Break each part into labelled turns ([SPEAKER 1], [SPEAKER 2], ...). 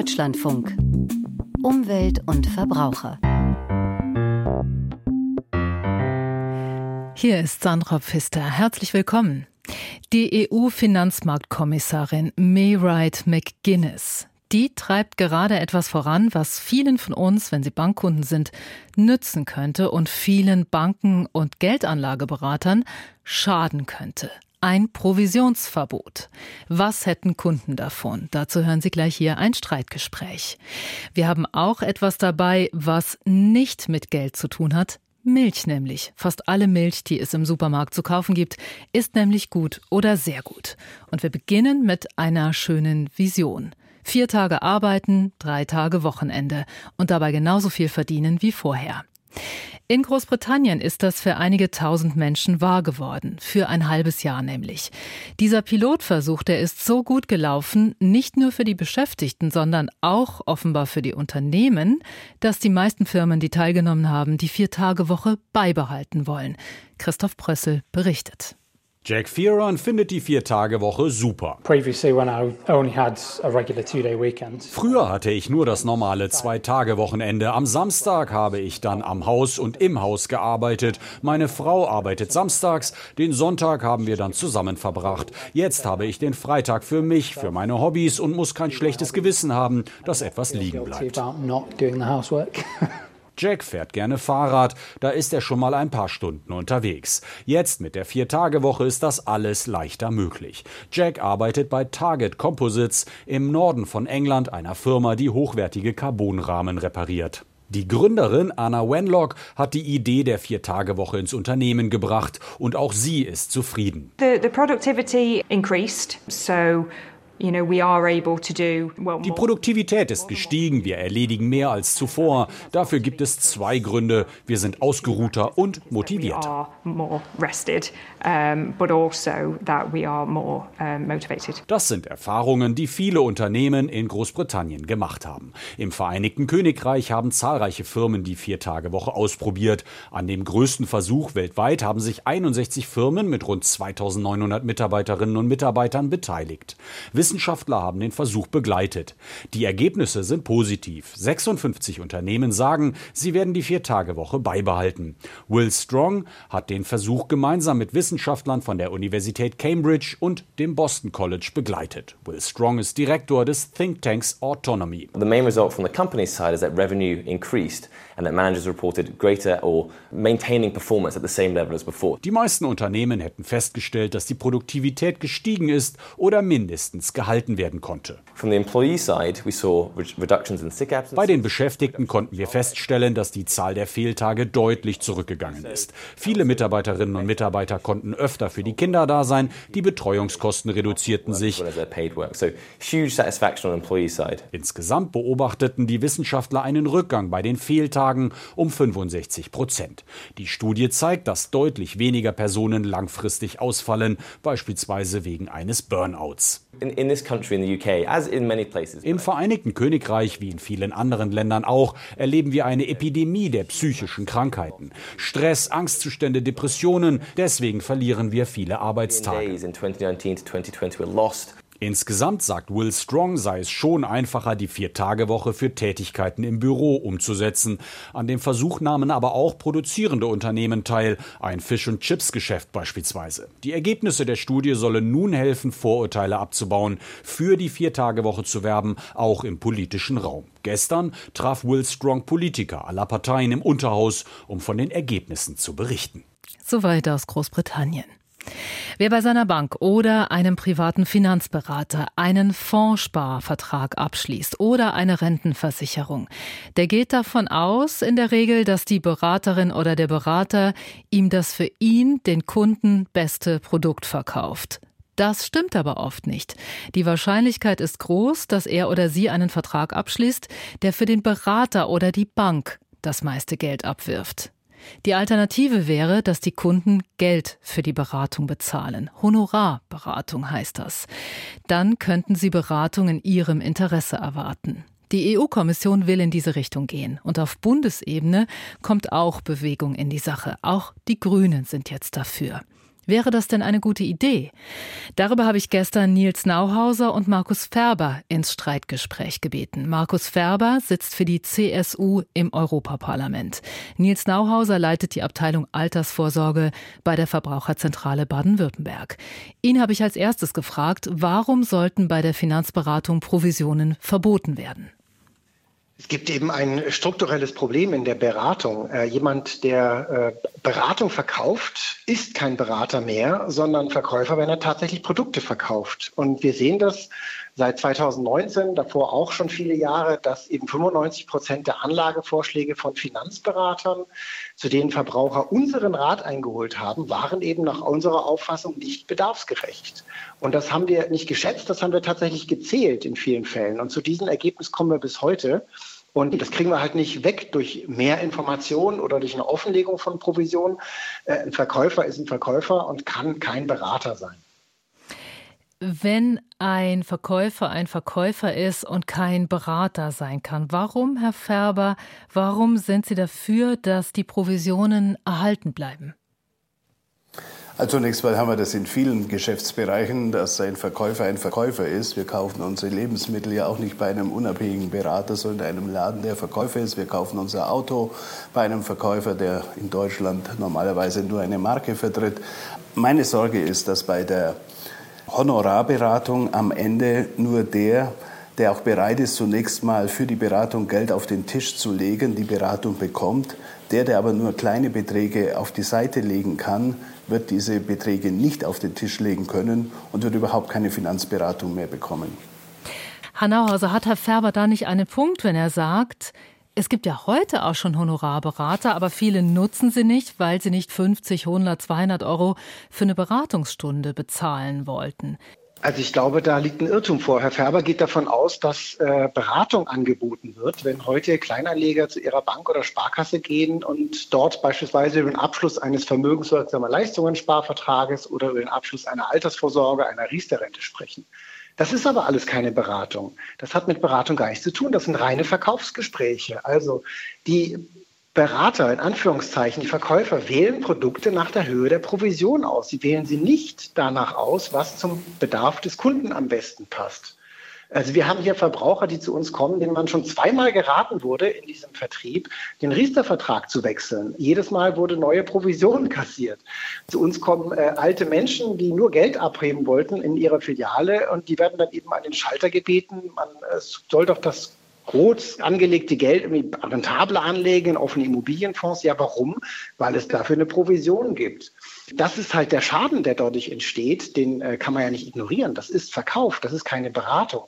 [SPEAKER 1] Deutschlandfunk. Umwelt und Verbraucher.
[SPEAKER 2] Hier ist Sandra Pfister. Herzlich willkommen. Die EU-Finanzmarktkommissarin Maywright McGuinness die treibt gerade etwas voran, was vielen von uns, wenn sie Bankkunden sind, nützen könnte und vielen Banken und Geldanlageberatern schaden könnte. Ein Provisionsverbot. Was hätten Kunden davon? Dazu hören Sie gleich hier ein Streitgespräch. Wir haben auch etwas dabei, was nicht mit Geld zu tun hat. Milch nämlich. Fast alle Milch, die es im Supermarkt zu kaufen gibt, ist nämlich gut oder sehr gut. Und wir beginnen mit einer schönen Vision. Vier Tage arbeiten, drei Tage Wochenende und dabei genauso viel verdienen wie vorher. In Großbritannien ist das für einige tausend Menschen wahr geworden, für ein halbes Jahr nämlich. Dieser Pilotversuch, der ist so gut gelaufen, nicht nur für die Beschäftigten, sondern auch offenbar für die Unternehmen, dass die meisten Firmen, die teilgenommen haben, die Vier-Tage-Woche beibehalten wollen. Christoph Prössel berichtet.
[SPEAKER 3] Jack Fearon findet die Vier-Tage-Woche super. Früher hatte ich nur das normale Zwei-Tage-Wochenende. Am Samstag habe ich dann am Haus und im Haus gearbeitet. Meine Frau arbeitet samstags. Den Sonntag haben wir dann zusammen verbracht. Jetzt habe ich den Freitag für mich, für meine Hobbys und muss kein schlechtes Gewissen haben, dass etwas liegen bleibt. Jack fährt gerne Fahrrad, da ist er schon mal ein paar Stunden unterwegs. Jetzt mit der Vier-Tage-Woche ist das alles leichter möglich. Jack arbeitet bei Target Composites im Norden von England, einer Firma, die hochwertige Carbonrahmen repariert. Die Gründerin Anna Wenlock hat die Idee der Vier-Tage-Woche ins Unternehmen gebracht und auch sie ist zufrieden.
[SPEAKER 4] The, the productivity increased, so
[SPEAKER 3] die Produktivität ist gestiegen, wir erledigen mehr als zuvor. Dafür gibt es zwei Gründe. Wir sind ausgeruhter und motivierter.
[SPEAKER 4] Also
[SPEAKER 3] das sind Erfahrungen, die viele Unternehmen in Großbritannien gemacht haben. Im Vereinigten Königreich haben zahlreiche Firmen die Vier-Tage-Woche ausprobiert. An dem größten Versuch weltweit haben sich 61 Firmen mit rund 2900 Mitarbeiterinnen und Mitarbeitern beteiligt. Wissenschaftler haben den Versuch begleitet. Die Ergebnisse sind positiv. 56 Unternehmen sagen, sie werden die Vier-Tage-Woche beibehalten. Will Strong hat den Versuch gemeinsam mit Wissenschaftlern von der Universität Cambridge und dem Boston College begleitet. Will Strong ist Direktor des Think Tanks Autonomy.
[SPEAKER 5] The main result from the company's side is that revenue increased and that managers reported greater or maintaining performance at the same level as before.
[SPEAKER 3] Die meisten Unternehmen hätten festgestellt, dass die Produktivität gestiegen ist oder mindestens gehalten werden konnte. Bei den Beschäftigten konnten wir feststellen, dass die Zahl der Fehltage deutlich zurückgegangen ist. Viele Mitarbeiterinnen und Mitarbeiter konnten öfter für die Kinder da sein, die Betreuungskosten reduzierten sich. Insgesamt beobachteten die Wissenschaftler einen Rückgang bei den Fehltagen um 65 Prozent. Die Studie zeigt, dass deutlich weniger Personen langfristig ausfallen, beispielsweise wegen eines Burnouts. Im Vereinigten Königreich, wie in vielen anderen Ländern auch, erleben wir eine Epidemie der psychischen Krankheiten. Stress, Angstzustände, Depressionen, deswegen verlieren wir viele Arbeitstage. Insgesamt, sagt Will Strong, sei es schon einfacher, die Vier-Tage-Woche für Tätigkeiten im Büro umzusetzen. An dem Versuch nahmen aber auch produzierende Unternehmen teil, ein Fish- und Chips-Geschäft beispielsweise. Die Ergebnisse der Studie sollen nun helfen, Vorurteile abzubauen, für die Vier-Tage-Woche zu werben, auch im politischen Raum. Gestern traf Will Strong Politiker aller Parteien im Unterhaus, um von den Ergebnissen zu berichten.
[SPEAKER 2] Soweit aus Großbritannien. Wer bei seiner Bank oder einem privaten Finanzberater einen Fondssparvertrag abschließt oder eine Rentenversicherung, der geht davon aus, in der Regel, dass die Beraterin oder der Berater ihm das für ihn, den Kunden, beste Produkt verkauft. Das stimmt aber oft nicht. Die Wahrscheinlichkeit ist groß, dass er oder sie einen Vertrag abschließt, der für den Berater oder die Bank das meiste Geld abwirft. Die Alternative wäre, dass die Kunden Geld für die Beratung bezahlen. Honorarberatung heißt das. Dann könnten sie Beratung in ihrem Interesse erwarten. Die EU-Kommission will in diese Richtung gehen. Und auf Bundesebene kommt auch Bewegung in die Sache. Auch die Grünen sind jetzt dafür. Wäre das denn eine gute Idee? Darüber habe ich gestern Nils Nauhauser und Markus Ferber ins Streitgespräch gebeten. Markus Ferber sitzt für die CSU im Europaparlament. Nils Nauhauser leitet die Abteilung Altersvorsorge bei der Verbraucherzentrale Baden-Württemberg. Ihn habe ich als erstes gefragt, warum sollten bei der Finanzberatung Provisionen verboten werden?
[SPEAKER 6] Es gibt eben ein strukturelles Problem in der Beratung. Äh, jemand, der äh, Beratung verkauft, ist kein Berater mehr, sondern Verkäufer, wenn er tatsächlich Produkte verkauft. Und wir sehen das seit 2019, davor auch schon viele Jahre, dass eben 95 Prozent der Anlagevorschläge von Finanzberatern, zu denen Verbraucher unseren Rat eingeholt haben, waren eben nach unserer Auffassung nicht bedarfsgerecht. Und das haben wir nicht geschätzt, das haben wir tatsächlich gezählt in vielen Fällen. Und zu diesem Ergebnis kommen wir bis heute. Und das kriegen wir halt nicht weg durch mehr Informationen oder durch eine Offenlegung von Provisionen. Äh, ein Verkäufer ist ein Verkäufer und kann kein Berater sein.
[SPEAKER 2] Wenn ein Verkäufer ein Verkäufer ist und kein Berater sein kann, warum, Herr Färber, warum sind Sie dafür, dass die Provisionen erhalten bleiben?
[SPEAKER 7] Also zunächst mal haben wir das in vielen Geschäftsbereichen, dass ein Verkäufer ein Verkäufer ist. Wir kaufen unsere Lebensmittel ja auch nicht bei einem unabhängigen Berater, sondern in einem Laden, der Verkäufer ist. Wir kaufen unser Auto bei einem Verkäufer, der in Deutschland normalerweise nur eine Marke vertritt. Meine Sorge ist, dass bei der Honorarberatung am Ende nur der, der auch bereit ist, zunächst mal für die Beratung Geld auf den Tisch zu legen, die Beratung bekommt. Der, der aber nur kleine Beträge auf die Seite legen kann, wird diese Beträge nicht auf den Tisch legen können und wird überhaupt keine Finanzberatung mehr bekommen.
[SPEAKER 2] Herr Nauhauser, hat Herr Färber da nicht einen Punkt, wenn er sagt, es gibt ja heute auch schon Honorarberater, aber viele nutzen sie nicht, weil sie nicht 50, 100, 200 Euro für eine Beratungsstunde bezahlen wollten.
[SPEAKER 6] Also ich glaube, da liegt ein Irrtum vor. Herr Färber geht davon aus, dass äh, Beratung angeboten wird, wenn heute Kleinanleger zu ihrer Bank oder Sparkasse gehen und dort beispielsweise über den Abschluss eines vermögenswirksamer Leistungen-Sparvertrages oder über den Abschluss einer Altersvorsorge, einer Riester-Rente sprechen. Das ist aber alles keine Beratung. Das hat mit Beratung gar nichts zu tun. Das sind reine Verkaufsgespräche. Also die Berater, in Anführungszeichen, die Verkäufer wählen Produkte nach der Höhe der Provision aus. Sie wählen sie nicht danach aus, was zum Bedarf des Kunden am besten passt. Also wir haben hier Verbraucher, die zu uns kommen, denen man schon zweimal geraten wurde in diesem Vertrieb, den Riester-Vertrag zu wechseln. Jedes Mal wurde neue Provision kassiert. Zu uns kommen äh, alte Menschen, die nur Geld abheben wollten in ihrer Filiale und die werden dann eben an den Schalter gebeten, man äh, soll doch das groß angelegte Geld irgendwie rentabel anlegen in offene Immobilienfonds. Ja, warum? Weil es dafür eine Provision gibt. Das ist halt der Schaden, der dadurch entsteht. Den äh, kann man ja nicht ignorieren. Das ist Verkauf, das ist keine Beratung.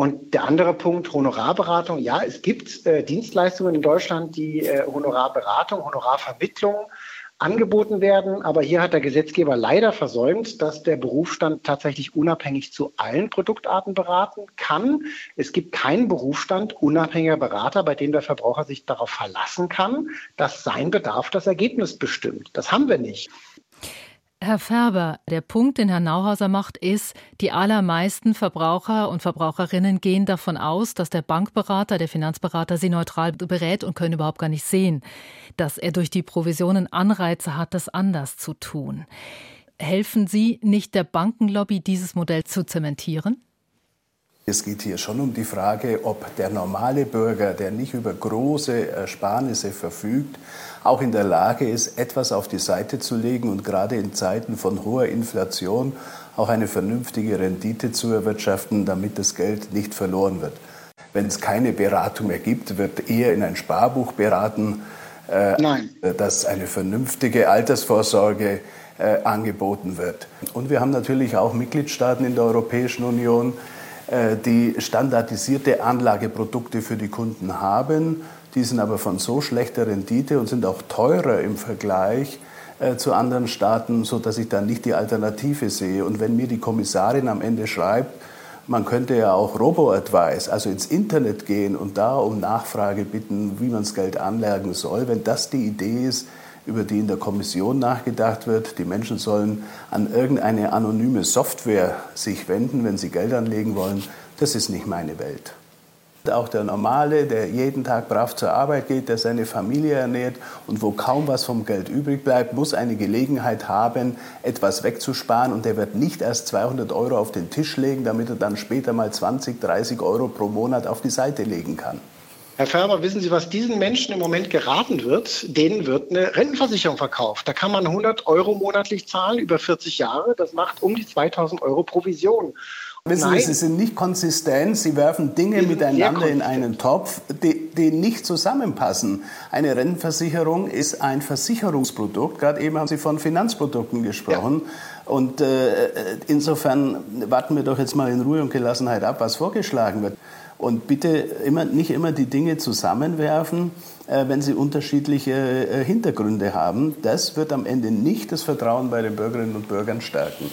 [SPEAKER 6] Und der andere Punkt, Honorarberatung. Ja, es gibt äh, Dienstleistungen in Deutschland, die äh, Honorarberatung, Honorarvermittlung angeboten werden. Aber hier hat der Gesetzgeber leider versäumt, dass der Berufsstand tatsächlich unabhängig zu allen Produktarten beraten kann. Es gibt keinen Berufsstand unabhängiger Berater, bei dem der Verbraucher sich darauf verlassen kann, dass sein Bedarf das Ergebnis bestimmt. Das haben wir nicht.
[SPEAKER 2] Herr Färber, der Punkt, den Herr Nauhauser macht, ist, die allermeisten Verbraucher und Verbraucherinnen gehen davon aus, dass der Bankberater, der Finanzberater sie neutral berät und können überhaupt gar nicht sehen, dass er durch die Provisionen Anreize hat, das anders zu tun. Helfen Sie nicht der Bankenlobby, dieses Modell zu zementieren?
[SPEAKER 7] Es geht hier schon um die Frage, ob der normale Bürger, der nicht über große Ersparnisse verfügt, auch in der Lage ist, etwas auf die Seite zu legen und gerade in Zeiten von hoher Inflation auch eine vernünftige Rendite zu erwirtschaften, damit das Geld nicht verloren wird. Wenn es keine Beratung mehr gibt, wird eher in ein Sparbuch beraten, äh, dass eine vernünftige Altersvorsorge äh, angeboten wird. Und wir haben natürlich auch Mitgliedstaaten in der Europäischen Union, die standardisierte Anlageprodukte für die Kunden haben. Die sind aber von so schlechter Rendite und sind auch teurer im Vergleich äh, zu anderen Staaten, sodass ich dann nicht die Alternative sehe. Und wenn mir die Kommissarin am Ende schreibt, man könnte ja auch Robo-Advice, also ins Internet gehen und da um Nachfrage bitten, wie man das Geld anlegen soll, wenn das die Idee ist, über die in der Kommission nachgedacht wird. Die Menschen sollen an irgendeine anonyme Software sich wenden, wenn sie Geld anlegen wollen. Das ist nicht meine Welt. Auch der Normale, der jeden Tag brav zur Arbeit geht, der seine Familie ernährt und wo kaum was vom Geld übrig bleibt, muss eine Gelegenheit haben, etwas wegzusparen. Und der wird nicht erst 200 Euro auf den Tisch legen, damit er dann später mal 20, 30 Euro pro Monat auf die Seite legen kann.
[SPEAKER 6] Herr Färber, wissen Sie, was diesen Menschen im Moment geraten wird? Denen wird eine Rentenversicherung verkauft. Da kann man 100 Euro monatlich zahlen über 40 Jahre. Das macht um die 2000 Euro Provision.
[SPEAKER 7] Wissen Sie, Sie sind nicht konsistent. Sie werfen Dinge miteinander in einen Topf, die, die, nicht zusammenpassen. Eine Rentenversicherung ist ein Versicherungsprodukt. Gerade eben haben Sie von Finanzprodukten gesprochen. Ja. Und äh, insofern warten wir doch jetzt mal in Ruhe und Gelassenheit ab, was vorgeschlagen wird. Und bitte immer, nicht immer die Dinge zusammenwerfen, äh, wenn sie unterschiedliche äh, Hintergründe haben. Das wird am Ende nicht das Vertrauen bei den Bürgerinnen und Bürgern stärken.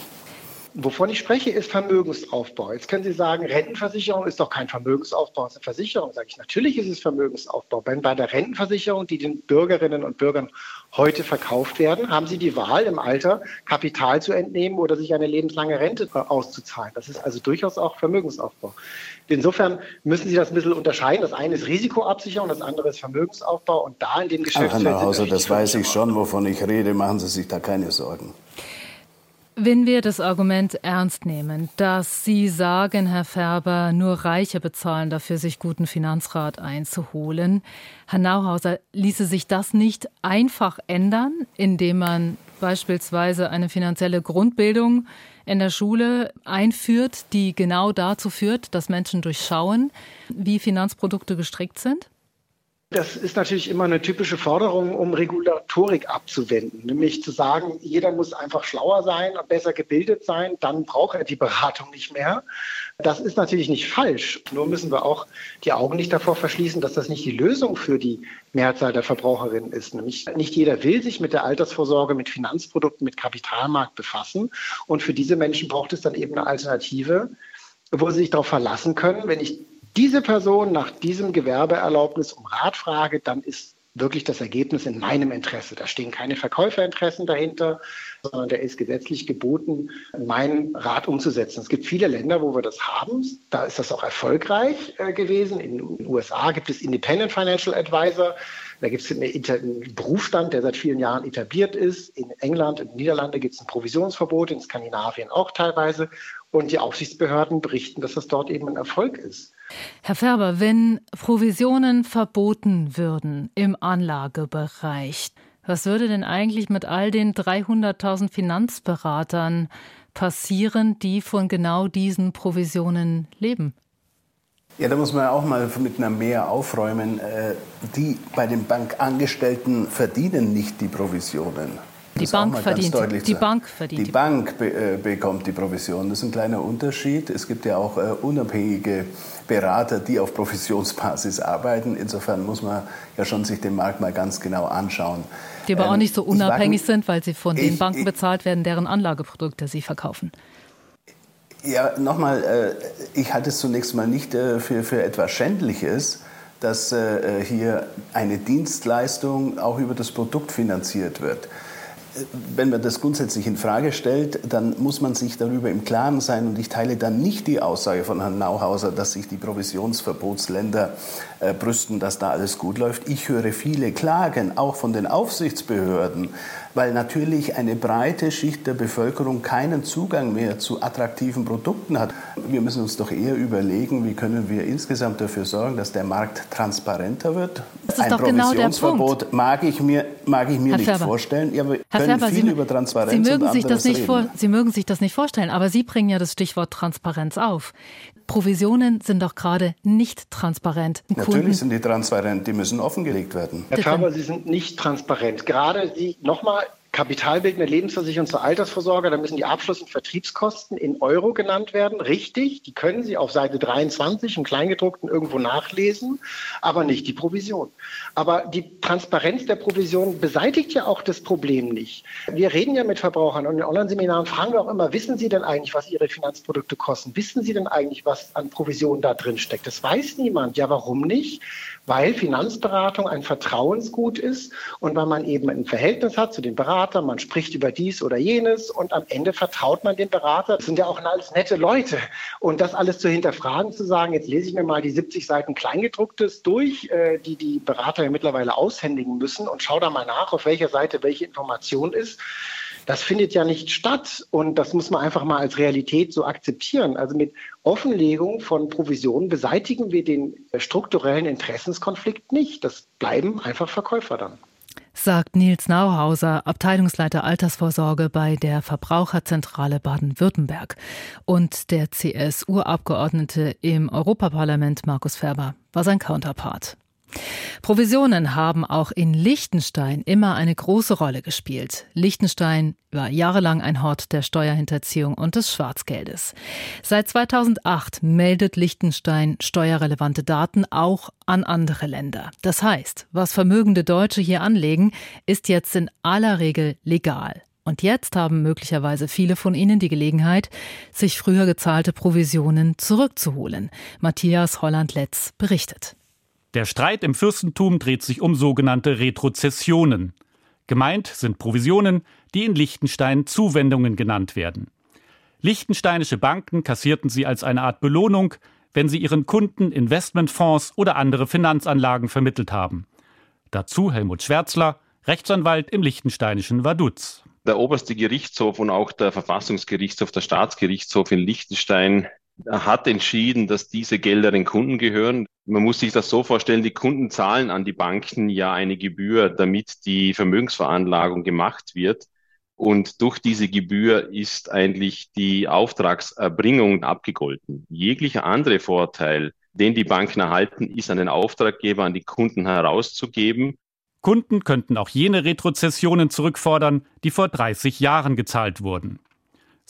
[SPEAKER 6] Wovon ich spreche, ist Vermögensaufbau. Jetzt können Sie sagen, Rentenversicherung ist doch kein Vermögensaufbau, es ist eine Versicherung. Sage ich, natürlich ist es Vermögensaufbau. Wenn bei der Rentenversicherung, die den Bürgerinnen und Bürgern heute verkauft werden, haben Sie die Wahl, im Alter Kapital zu entnehmen oder sich eine lebenslange Rente auszuzahlen. Das ist also durchaus auch Vermögensaufbau. Insofern müssen Sie das ein bisschen unterscheiden. Das eine ist Risikoabsicherung, das andere ist Vermögensaufbau. Und da in dem Geschäftsfeld...
[SPEAKER 7] Herr Hauser, das weiß ich schon, wovon ich rede. Machen Sie sich da keine Sorgen.
[SPEAKER 2] Wenn wir das Argument ernst nehmen, dass Sie sagen, Herr Färber, nur Reiche bezahlen dafür, sich guten Finanzrat einzuholen, Herr Nauhauser, ließe sich das nicht einfach ändern, indem man beispielsweise eine finanzielle Grundbildung in der Schule einführt, die genau dazu führt, dass Menschen durchschauen, wie Finanzprodukte gestrickt sind?
[SPEAKER 6] Das ist natürlich immer eine typische Forderung, um Regulatorik abzuwenden, nämlich zu sagen, jeder muss einfach schlauer sein und besser gebildet sein, dann braucht er die Beratung nicht mehr. Das ist natürlich nicht falsch. Nur müssen wir auch die Augen nicht davor verschließen, dass das nicht die Lösung für die Mehrzahl der Verbraucherinnen ist. Nämlich nicht jeder will sich mit der Altersvorsorge, mit Finanzprodukten, mit Kapitalmarkt befassen. Und für diese Menschen braucht es dann eben eine Alternative, wo sie sich darauf verlassen können, wenn ich diese Person nach diesem Gewerbeerlaubnis um Rat frage, dann ist wirklich das Ergebnis in meinem Interesse. Da stehen keine Verkäuferinteressen dahinter, sondern der ist gesetzlich geboten, meinen Rat umzusetzen. Es gibt viele Länder, wo wir das haben. Da ist das auch erfolgreich äh, gewesen. In den USA gibt es Independent Financial Advisor. Da gibt es einen Berufsstand, der seit vielen Jahren etabliert ist. In England und Niederlande gibt es ein Provisionsverbot, in Skandinavien auch teilweise. Und die Aufsichtsbehörden berichten, dass das dort eben ein Erfolg ist.
[SPEAKER 2] Herr Färber, wenn Provisionen verboten würden im Anlagebereich, was würde denn eigentlich mit all den 300.000 Finanzberatern passieren, die von genau diesen Provisionen leben?
[SPEAKER 7] Ja, da muss man auch mal mit einer Mehr aufräumen. Äh, die bei den Bankangestellten verdienen nicht die Provisionen.
[SPEAKER 2] Die Bank, verdient, die Bank verdient.
[SPEAKER 7] Die Bank be äh, bekommt die Provision. Das ist ein kleiner Unterschied. Es gibt ja auch äh, unabhängige Berater, die auf Provisionsbasis arbeiten. Insofern muss man ja schon sich den Markt mal ganz genau anschauen.
[SPEAKER 2] Die aber ähm, auch nicht so unabhängig sind, weil sie von den Banken ich, bezahlt werden, deren Anlageprodukte sie verkaufen.
[SPEAKER 7] Ja, nochmal, äh, ich halte es zunächst mal nicht äh, für, für etwas Schändliches, dass äh, hier eine Dienstleistung auch über das Produkt finanziert wird wenn man das grundsätzlich in Frage stellt, dann muss man sich darüber im Klaren sein. Und ich teile dann nicht die Aussage von Herrn Nauhauser, dass sich die Provisionsverbotsländer äh, brüsten, dass da alles gut läuft. Ich höre viele Klagen, auch von den Aufsichtsbehörden, weil natürlich eine breite Schicht der Bevölkerung keinen Zugang mehr zu attraktiven Produkten hat. Wir müssen uns doch eher überlegen, wie können wir insgesamt dafür sorgen, dass der Markt transparenter wird.
[SPEAKER 2] Das ist Ein doch genau der Punkt.
[SPEAKER 7] mag ich mir, mag ich mir nicht
[SPEAKER 2] Färber.
[SPEAKER 7] vorstellen. Ja, wir
[SPEAKER 2] Herr
[SPEAKER 7] können
[SPEAKER 2] Färber,
[SPEAKER 7] viel
[SPEAKER 2] Sie,
[SPEAKER 7] über Transparenz
[SPEAKER 2] Sie mögen sich das nicht
[SPEAKER 7] reden.
[SPEAKER 2] vor, Sie mögen sich das nicht vorstellen, aber Sie bringen ja das Stichwort Transparenz auf. Provisionen sind doch gerade nicht transparent.
[SPEAKER 7] Natürlich Kunden. sind die transparent, die müssen offengelegt werden.
[SPEAKER 6] Herr Faber, Sie sind nicht transparent. Gerade Sie, nochmal, kapitalbildende Lebensversicherung zur Altersvorsorge, da müssen die Abschluss- und Vertriebskosten in Euro genannt werden. Richtig, die können Sie auf Seite 23 im Kleingedruckten irgendwo nachlesen, aber nicht die Provision. Aber die Transparenz der Provision beseitigt ja auch das Problem nicht. Wir reden ja mit Verbrauchern und in Online-Seminaren fragen wir auch immer, wissen Sie denn eigentlich, was Ihre Finanzprodukte kosten? Wissen Sie denn eigentlich, was an Provisionen da drin steckt? Das weiß niemand. Ja, warum nicht? Weil Finanzberatung ein Vertrauensgut ist und weil man eben ein Verhältnis hat zu Beratern, Berater, man spricht über dies oder jenes und am Ende vertraut man den Berater. Das sind ja auch alles nette Leute. Und das alles zu hinterfragen, zu sagen, jetzt lese ich mir mal die 70 Seiten Kleingedrucktes durch, äh, die die Berater ja mittlerweile aushändigen müssen und schau da mal nach, auf welcher Seite welche Information ist. Das findet ja nicht statt und das muss man einfach mal als Realität so akzeptieren. Also mit Offenlegung von Provisionen beseitigen wir den strukturellen Interessenskonflikt nicht. Das bleiben einfach Verkäufer dann
[SPEAKER 2] sagt Nils Nauhauser, Abteilungsleiter Altersvorsorge bei der Verbraucherzentrale Baden-Württemberg und der CSU-Abgeordnete im Europaparlament Markus Ferber war sein Counterpart. Provisionen haben auch in Liechtenstein immer eine große Rolle gespielt. Liechtenstein war jahrelang ein Hort der Steuerhinterziehung und des Schwarzgeldes. Seit 2008 meldet Liechtenstein steuerrelevante Daten auch an andere Länder. Das heißt, was vermögende Deutsche hier anlegen, ist jetzt in aller Regel legal. Und jetzt haben möglicherweise viele von ihnen die Gelegenheit, sich früher gezahlte Provisionen zurückzuholen. Matthias Holland-Letz berichtet.
[SPEAKER 8] Der Streit im Fürstentum dreht sich um sogenannte Retrozessionen. Gemeint sind Provisionen, die in Liechtenstein Zuwendungen genannt werden. Liechtensteinische Banken kassierten sie als eine Art Belohnung, wenn sie ihren Kunden Investmentfonds oder andere Finanzanlagen vermittelt haben. Dazu Helmut Schwärzler, Rechtsanwalt im liechtensteinischen Vaduz.
[SPEAKER 9] Der oberste Gerichtshof und auch der Verfassungsgerichtshof, der Staatsgerichtshof in Liechtenstein hat entschieden, dass diese Gelder den Kunden gehören. Man muss sich das so vorstellen, die Kunden zahlen an die Banken ja eine Gebühr, damit die Vermögensveranlagung gemacht wird. Und durch diese Gebühr ist eigentlich die Auftragserbringung abgegolten. Jeglicher andere Vorteil, den die Banken erhalten, ist an den Auftraggeber, an die Kunden herauszugeben.
[SPEAKER 8] Kunden könnten auch jene Retrozessionen zurückfordern, die vor 30 Jahren gezahlt wurden.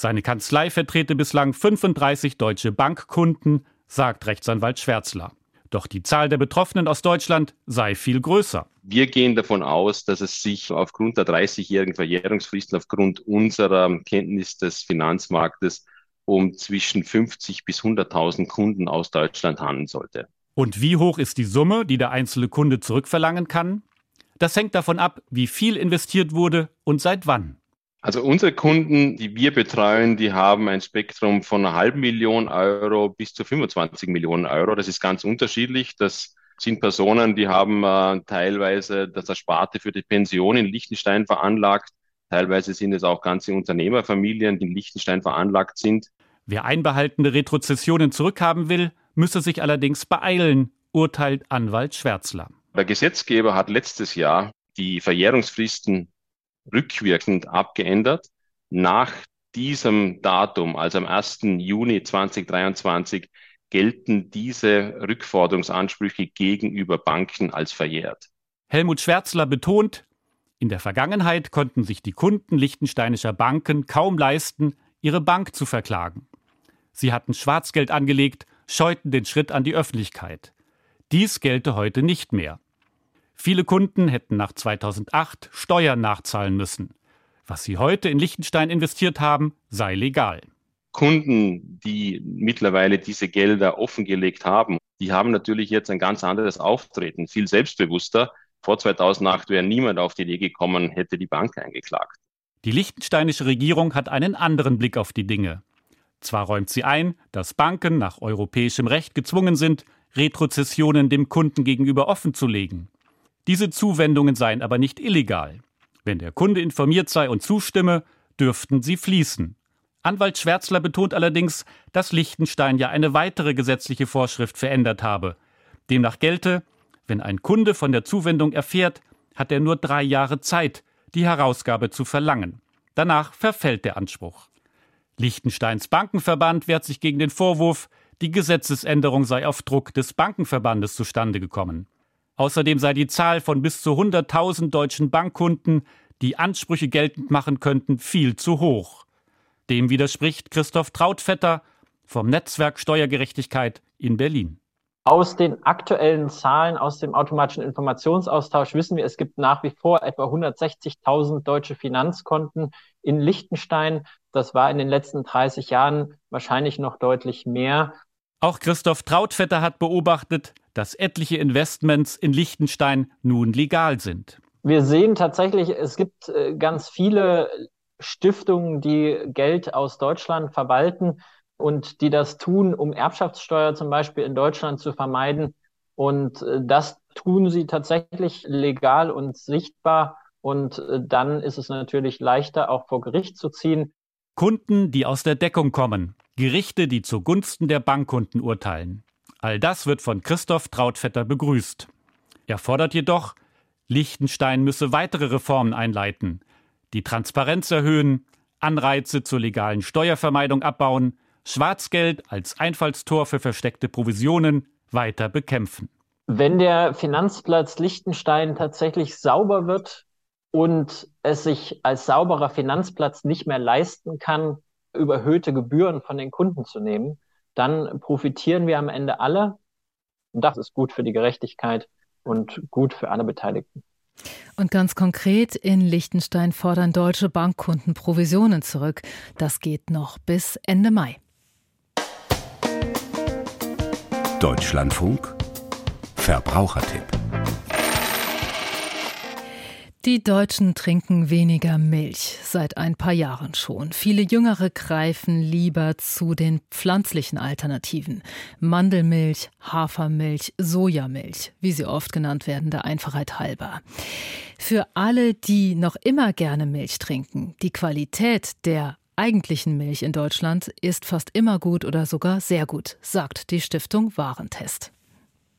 [SPEAKER 8] Seine Kanzlei vertrete bislang 35 deutsche Bankkunden, sagt Rechtsanwalt Schwärzler. Doch die Zahl der Betroffenen aus Deutschland sei viel größer.
[SPEAKER 9] Wir gehen davon aus, dass es sich aufgrund der 30-jährigen Verjährungsfristen, aufgrund unserer Kenntnis des Finanzmarktes um zwischen 50 bis 100.000 Kunden aus Deutschland handeln sollte.
[SPEAKER 8] Und wie hoch ist die Summe, die der einzelne Kunde zurückverlangen kann? Das hängt davon ab, wie viel investiert wurde und seit wann.
[SPEAKER 9] Also unsere Kunden, die wir betreuen, die haben ein Spektrum von einer halben Million Euro bis zu 25 Millionen Euro. Das ist ganz unterschiedlich. Das sind Personen, die haben äh, teilweise das Ersparte für die Pension in Liechtenstein veranlagt. Teilweise sind es auch ganze Unternehmerfamilien, die in Liechtenstein veranlagt sind.
[SPEAKER 8] Wer einbehaltene Retrozessionen zurückhaben will, müsse sich allerdings beeilen, urteilt Anwalt Schwärzler.
[SPEAKER 9] Der Gesetzgeber hat letztes Jahr die Verjährungsfristen rückwirkend abgeändert. Nach diesem Datum, also am 1. Juni 2023, gelten diese Rückforderungsansprüche gegenüber Banken als verjährt.
[SPEAKER 8] Helmut Schwärzler betont, in der Vergangenheit konnten sich die Kunden liechtensteinischer Banken kaum leisten, ihre Bank zu verklagen. Sie hatten Schwarzgeld angelegt, scheuten den Schritt an die Öffentlichkeit. Dies gelte heute nicht mehr. Viele Kunden hätten nach 2008 Steuern nachzahlen müssen. Was sie heute in Liechtenstein investiert haben, sei legal.
[SPEAKER 9] Kunden, die mittlerweile diese Gelder offengelegt haben, die haben natürlich jetzt ein ganz anderes Auftreten, viel selbstbewusster. Vor 2008 wäre niemand auf die Idee gekommen, hätte die Bank eingeklagt.
[SPEAKER 8] Die liechtensteinische Regierung hat einen anderen Blick auf die Dinge. Zwar räumt sie ein, dass Banken nach europäischem Recht gezwungen sind, Retrozessionen dem Kunden gegenüber offenzulegen. Diese Zuwendungen seien aber nicht illegal. Wenn der Kunde informiert sei und zustimme, dürften sie fließen. Anwalt Schwärzler betont allerdings, dass Liechtenstein ja eine weitere gesetzliche Vorschrift verändert habe. Demnach gelte, wenn ein Kunde von der Zuwendung erfährt, hat er nur drei Jahre Zeit, die Herausgabe zu verlangen. Danach verfällt der Anspruch. Liechtensteins Bankenverband wehrt sich gegen den Vorwurf, die Gesetzesänderung sei auf Druck des Bankenverbandes zustande gekommen. Außerdem sei die Zahl von bis zu 100.000 deutschen Bankkunden, die Ansprüche geltend machen könnten, viel zu hoch. Dem widerspricht Christoph Trautvetter vom Netzwerk Steuergerechtigkeit in Berlin.
[SPEAKER 10] Aus den aktuellen Zahlen aus dem automatischen Informationsaustausch wissen wir, es gibt nach wie vor etwa 160.000 deutsche Finanzkonten in Liechtenstein. Das war in den letzten 30 Jahren wahrscheinlich noch deutlich mehr.
[SPEAKER 8] Auch Christoph Trautvetter hat beobachtet, dass etliche Investments in Liechtenstein nun legal sind.
[SPEAKER 10] Wir sehen tatsächlich, es gibt äh, ganz viele Stiftungen, die Geld aus Deutschland verwalten und die das tun, um Erbschaftssteuer zum Beispiel in Deutschland zu vermeiden. Und äh, das tun sie tatsächlich legal und sichtbar. Und äh, dann ist es natürlich leichter, auch vor Gericht zu ziehen.
[SPEAKER 8] Kunden, die aus der Deckung kommen. Gerichte, die zugunsten der Bankkunden urteilen. All das wird von Christoph Trautvetter begrüßt. Er fordert jedoch, Liechtenstein müsse weitere Reformen einleiten, die Transparenz erhöhen, Anreize zur legalen Steuervermeidung abbauen, Schwarzgeld als Einfallstor für versteckte Provisionen weiter bekämpfen.
[SPEAKER 10] Wenn der Finanzplatz Liechtenstein tatsächlich sauber wird und es sich als sauberer Finanzplatz nicht mehr leisten kann, überhöhte Gebühren von den Kunden zu nehmen, dann profitieren wir am Ende alle. Und das ist gut für die Gerechtigkeit und gut für alle Beteiligten.
[SPEAKER 2] Und ganz konkret in Liechtenstein fordern deutsche Bankkunden Provisionen zurück. Das geht noch bis Ende Mai.
[SPEAKER 11] Deutschlandfunk Verbrauchertipp
[SPEAKER 2] die Deutschen trinken weniger Milch seit ein paar Jahren schon. Viele Jüngere greifen lieber zu den pflanzlichen Alternativen. Mandelmilch, Hafermilch, Sojamilch, wie sie oft genannt werden, der Einfachheit halber. Für alle, die noch immer gerne Milch trinken, die Qualität der eigentlichen Milch in Deutschland ist fast immer gut oder sogar sehr gut, sagt die Stiftung Warentest.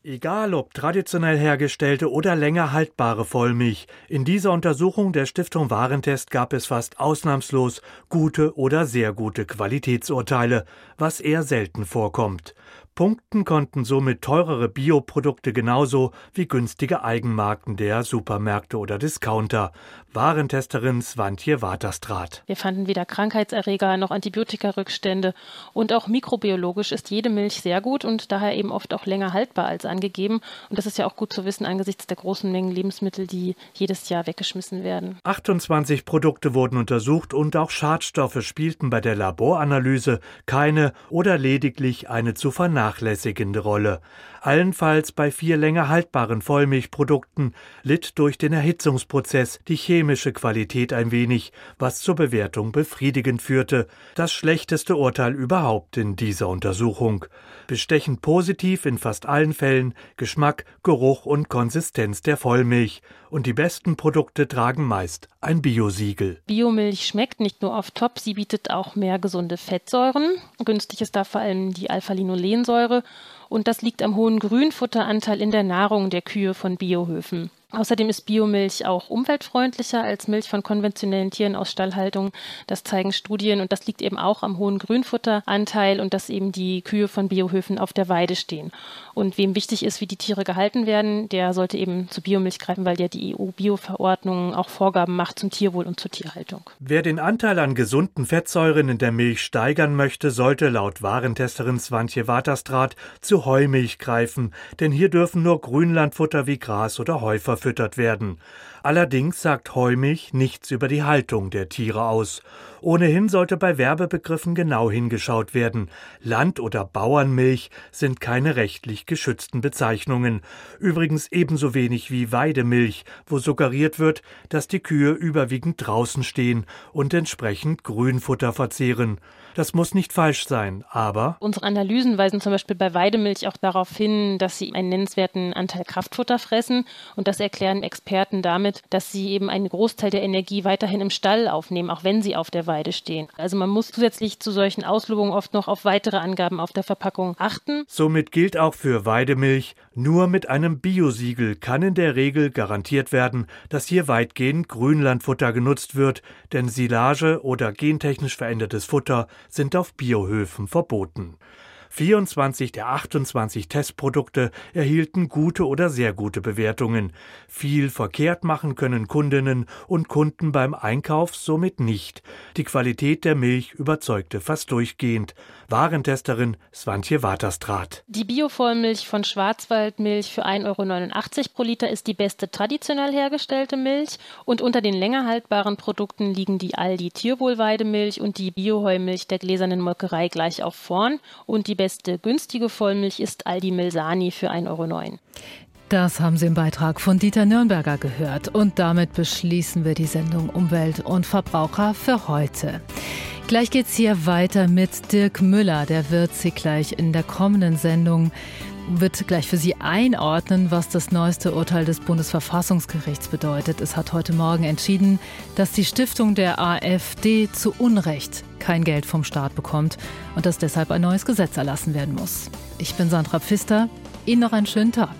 [SPEAKER 12] Egal ob traditionell hergestellte oder länger haltbare Vollmilch, in dieser Untersuchung der Stiftung Warentest gab es fast ausnahmslos gute oder sehr gute Qualitätsurteile, was eher selten vorkommt. Punkten konnten somit teurere Bioprodukte genauso wie günstige Eigenmarken der Supermärkte oder Discounter. Warentesterin Swantje Waterstraat.
[SPEAKER 13] Wir fanden weder Krankheitserreger noch Antibiotikarückstände und auch mikrobiologisch ist jede Milch sehr gut und daher eben oft auch länger haltbar als angegeben. Und das ist ja auch gut zu wissen angesichts der großen Mengen Lebensmittel, die jedes Jahr weggeschmissen werden.
[SPEAKER 12] 28 Produkte wurden untersucht und auch Schadstoffe spielten bei der Laboranalyse keine oder lediglich eine zu vernachlässigende Rolle. Allenfalls bei vier länger haltbaren Vollmilchprodukten litt durch den Erhitzungsprozess die chemische Qualität ein wenig, was zur Bewertung befriedigend führte. Das schlechteste Urteil überhaupt in dieser Untersuchung. Bestechend positiv in fast allen Fällen Geschmack, Geruch und Konsistenz der Vollmilch. Und die besten Produkte tragen meist ein Biosiegel.
[SPEAKER 13] Biomilch schmeckt nicht nur auf top, sie bietet auch mehr gesunde Fettsäuren. Günstig ist da vor allem die Alpha-Linolensäure und das liegt am hohen Grünfutteranteil in der Nahrung der Kühe von Biohöfen. Außerdem ist Biomilch auch umweltfreundlicher als Milch von konventionellen Tieren aus Stallhaltung. Das zeigen Studien und das liegt eben auch am hohen Grünfutteranteil und dass eben die Kühe von Biohöfen auf der Weide stehen. Und wem wichtig ist, wie die Tiere gehalten werden, der sollte eben zu Biomilch greifen, weil ja die EU-Bio-Verordnung auch Vorgaben macht zum Tierwohl und zur Tierhaltung.
[SPEAKER 12] Wer den Anteil an gesunden Fettsäuren in der Milch steigern möchte, sollte laut Warentesterin Swantje Waterstraat zu Heumilch greifen, denn hier dürfen nur Grünlandfutter wie Gras oder Heu verfüttert werden. Allerdings sagt Heumilch nichts über die Haltung der Tiere aus. Ohnehin sollte bei Werbebegriffen genau hingeschaut werden. Land- oder Bauernmilch sind keine rechtlich geschützten Bezeichnungen. Übrigens ebenso wenig wie Weidemilch, wo suggeriert wird, dass die Kühe überwiegend draußen stehen und entsprechend Grünfutter verzehren. Das muss nicht falsch sein, aber.
[SPEAKER 13] Unsere Analysen weisen zum Beispiel bei Weidemilch auch darauf hin, dass sie einen nennenswerten Anteil Kraftfutter fressen. Und das erklären Experten damit, dass sie eben einen Großteil der Energie weiterhin im Stall aufnehmen, auch wenn sie auf der Weide stehen. Also man muss zusätzlich zu solchen Auslobungen oft noch auf weitere Angaben auf der Verpackung achten.
[SPEAKER 12] Somit gilt auch für Weidemilch, nur mit einem Biosiegel kann in der Regel garantiert werden, dass hier weitgehend Grünlandfutter genutzt wird, denn Silage oder gentechnisch verändertes Futter sind auf Biohöfen verboten. 24 der 28 Testprodukte erhielten gute oder sehr gute Bewertungen. Viel verkehrt machen können Kundinnen und Kunden beim Einkauf somit nicht. Die Qualität der Milch überzeugte fast durchgehend. Warentesterin Swantje Waterstraat.
[SPEAKER 13] Die Biovollmilch von Schwarzwaldmilch für 1,89 Euro pro Liter ist die beste traditionell hergestellte Milch und unter den länger haltbaren Produkten liegen die Aldi Tierwohlweidemilch und die Bioheumilch der gläsernen Molkerei gleich auf vorn und die beste günstige Vollmilch ist Aldi Milsani für 1,09 Euro.
[SPEAKER 2] Das haben Sie im Beitrag von Dieter Nürnberger gehört. Und damit beschließen wir die Sendung Umwelt und Verbraucher für heute. Gleich geht's hier weiter mit Dirk Müller. Der wird Sie gleich in der kommenden Sendung wird gleich für Sie einordnen, was das neueste Urteil des Bundesverfassungsgerichts bedeutet. Es hat heute Morgen entschieden, dass die Stiftung der AfD zu Unrecht kein Geld vom Staat bekommt und dass deshalb ein neues Gesetz erlassen werden muss. Ich bin Sandra Pfister. Ihnen noch einen schönen Tag.